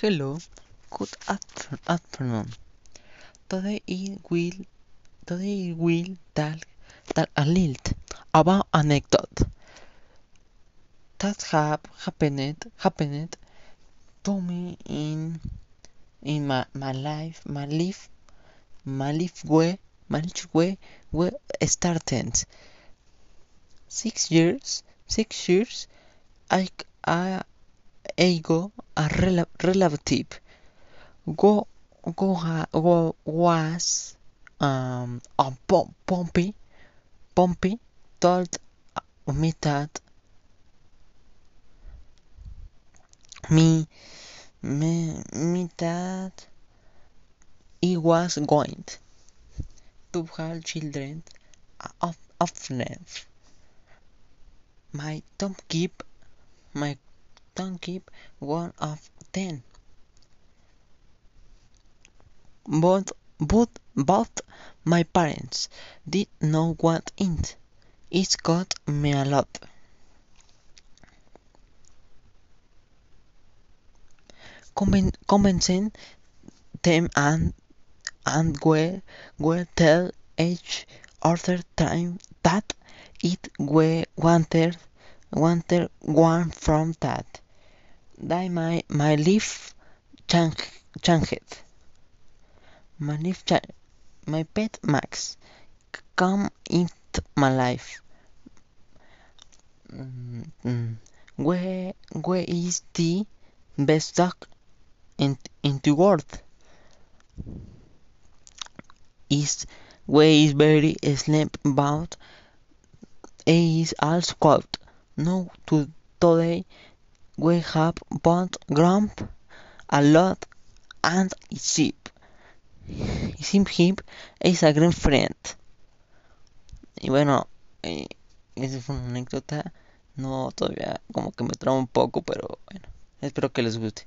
Hello, good afternoon. Today I will today will tell, tell a little about anecdote that have happened happened to me in in my, my life my life my life way my life way way started six years six years I I ego a rela- relative go go go was um a pom- Pompey Pompey told me that me me me that he was going to have children of of them. My don't keep my don't keep one of them. But but but my parents did not want it. It got me a lot. Conven- convincing them and and we will tell each other time that it we wanted wanted one from that. That my my life changed changed. My life cha- my pet Max come into my life. Mm, mm. Where where is the best dog in in the world? Is where is very sleep about is also quote. No to today we have both grump a lot and sheep. Sim Hip es a gran friend. Y bueno, esa fue una anécdota. No, todavía como que me trama un poco, pero bueno, espero que les guste.